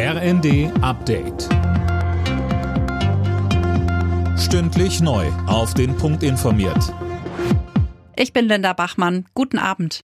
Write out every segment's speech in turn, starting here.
RND Update. Stündlich neu. Auf den Punkt informiert. Ich bin Linda Bachmann. Guten Abend.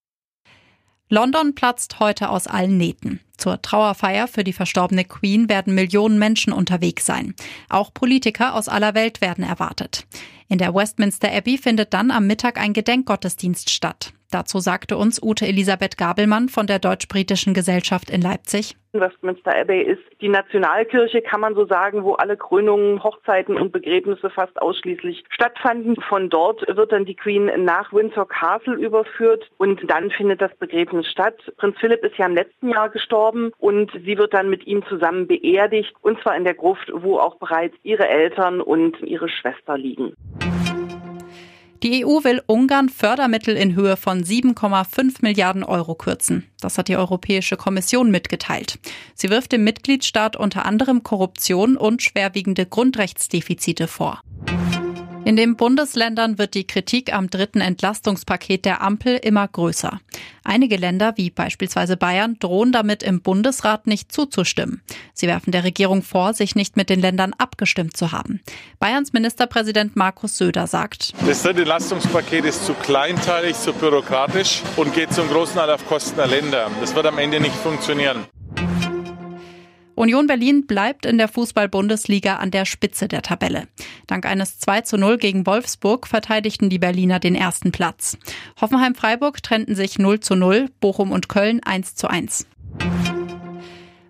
London platzt heute aus allen Nähten. Zur Trauerfeier für die verstorbene Queen werden Millionen Menschen unterwegs sein. Auch Politiker aus aller Welt werden erwartet. In der Westminster Abbey findet dann am Mittag ein Gedenkgottesdienst statt. Dazu sagte uns Ute Elisabeth Gabelmann von der Deutsch-Britischen Gesellschaft in Leipzig. Westminster Abbey ist die Nationalkirche, kann man so sagen, wo alle Krönungen, Hochzeiten und Begräbnisse fast ausschließlich stattfanden. Von dort wird dann die Queen nach Windsor Castle überführt und dann findet das Begräbnis statt. Prinz Philipp ist ja im letzten Jahr gestorben und sie wird dann mit ihm zusammen beerdigt und zwar in der Gruft, wo auch bereits ihre Eltern und ihre Schwester liegen. Die EU will Ungarn Fördermittel in Höhe von 7,5 Milliarden Euro kürzen. Das hat die Europäische Kommission mitgeteilt. Sie wirft dem Mitgliedstaat unter anderem Korruption und schwerwiegende Grundrechtsdefizite vor. In den Bundesländern wird die Kritik am dritten Entlastungspaket der Ampel immer größer. Einige Länder, wie beispielsweise Bayern, drohen damit im Bundesrat nicht zuzustimmen. Sie werfen der Regierung vor, sich nicht mit den Ländern abgestimmt zu haben. Bayerns Ministerpräsident Markus Söder sagt, Das dritte Entlastungspaket ist zu kleinteilig, zu bürokratisch und geht zum großen Teil auf Kosten der Länder. Das wird am Ende nicht funktionieren. Union Berlin bleibt in der Fußball-Bundesliga an der Spitze der Tabelle. Dank eines 2 zu 0 gegen Wolfsburg verteidigten die Berliner den ersten Platz. Hoffenheim-Freiburg trennten sich 0 zu 0, Bochum und Köln 1 zu 1.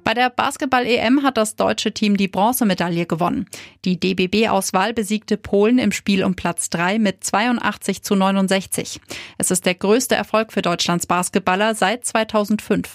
Bei der Basketball-EM hat das deutsche Team die Bronzemedaille gewonnen. Die DBB-Auswahl besiegte Polen im Spiel um Platz 3 mit 82 zu 69. Es ist der größte Erfolg für Deutschlands Basketballer seit 2005.